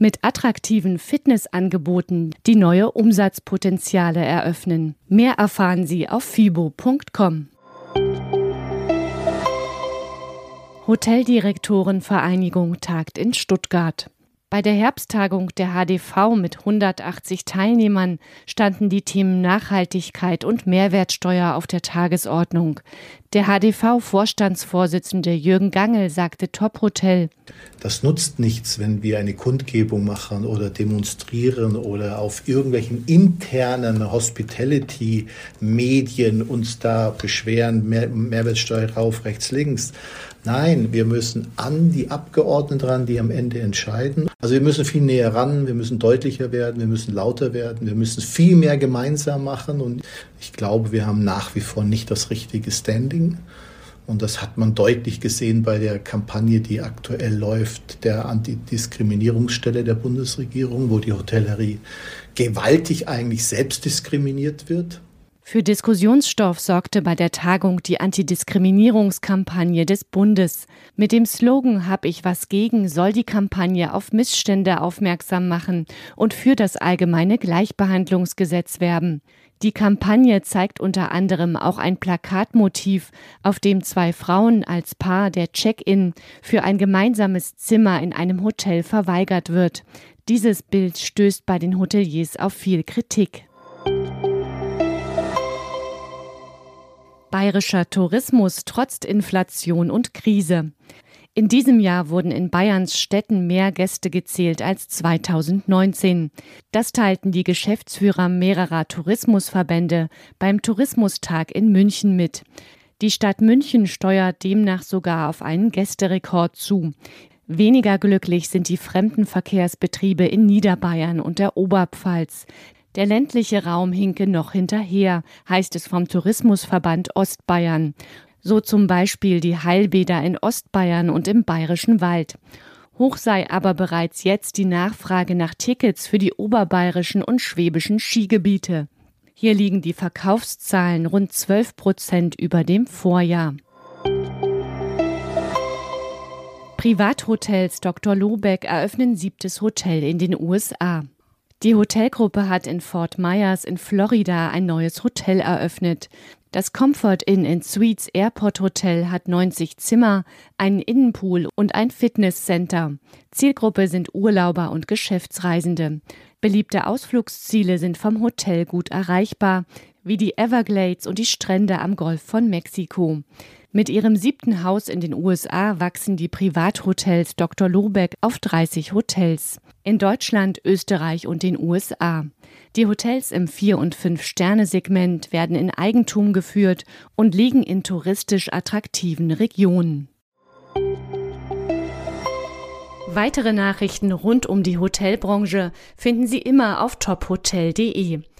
mit attraktiven Fitnessangeboten, die neue Umsatzpotenziale eröffnen. Mehr erfahren Sie auf fibo.com. Hoteldirektorenvereinigung tagt in Stuttgart. Bei der Herbsttagung der HDV mit 180 Teilnehmern standen die Themen Nachhaltigkeit und Mehrwertsteuer auf der Tagesordnung. Der HDV-Vorstandsvorsitzende Jürgen Gangel sagte Top Hotel. Das nutzt nichts, wenn wir eine Kundgebung machen oder demonstrieren oder auf irgendwelchen internen Hospitality-Medien uns da beschweren, Mehr Mehrwertsteuer rauf, rechts, links. Nein, wir müssen an die Abgeordneten ran, die am Ende entscheiden. Also wir müssen viel näher ran, wir müssen deutlicher werden, wir müssen lauter werden, wir müssen viel mehr gemeinsam machen und ich glaube, wir haben nach wie vor nicht das richtige Standing. Und das hat man deutlich gesehen bei der Kampagne, die aktuell läuft, der Antidiskriminierungsstelle der Bundesregierung, wo die Hotellerie gewaltig eigentlich selbst diskriminiert wird. Für Diskussionsstoff sorgte bei der Tagung die Antidiskriminierungskampagne des Bundes. Mit dem Slogan Hab ich was gegen soll die Kampagne auf Missstände aufmerksam machen und für das allgemeine Gleichbehandlungsgesetz werben. Die Kampagne zeigt unter anderem auch ein Plakatmotiv, auf dem zwei Frauen als Paar der Check-in für ein gemeinsames Zimmer in einem Hotel verweigert wird. Dieses Bild stößt bei den Hoteliers auf viel Kritik. Bayerischer Tourismus trotzt Inflation und Krise. In diesem Jahr wurden in Bayerns Städten mehr Gäste gezählt als 2019. Das teilten die Geschäftsführer mehrerer Tourismusverbände beim Tourismustag in München mit. Die Stadt München steuert demnach sogar auf einen Gästerekord zu. Weniger glücklich sind die Fremdenverkehrsbetriebe in Niederbayern und der Oberpfalz. Der ländliche Raum hinke noch hinterher, heißt es vom Tourismusverband Ostbayern. So zum Beispiel die Heilbäder in Ostbayern und im Bayerischen Wald. Hoch sei aber bereits jetzt die Nachfrage nach Tickets für die oberbayerischen und schwäbischen Skigebiete. Hier liegen die Verkaufszahlen rund 12 Prozent über dem Vorjahr. Privathotels Dr. Lobeck eröffnen siebtes Hotel in den USA. Die Hotelgruppe hat in Fort Myers in Florida ein neues Hotel eröffnet. Das Comfort Inn in Suites Airport Hotel hat 90 Zimmer, einen Innenpool und ein Fitnesscenter. Zielgruppe sind Urlauber und Geschäftsreisende. Beliebte Ausflugsziele sind vom Hotel gut erreichbar, wie die Everglades und die Strände am Golf von Mexiko. Mit ihrem siebten Haus in den USA wachsen die Privathotels Dr. Lobeck auf 30 Hotels. In Deutschland, Österreich und den USA. Die Hotels im Vier- und Fünf-Sterne-Segment werden in Eigentum geführt und liegen in touristisch attraktiven Regionen. Weitere Nachrichten rund um die Hotelbranche finden Sie immer auf tophotel.de.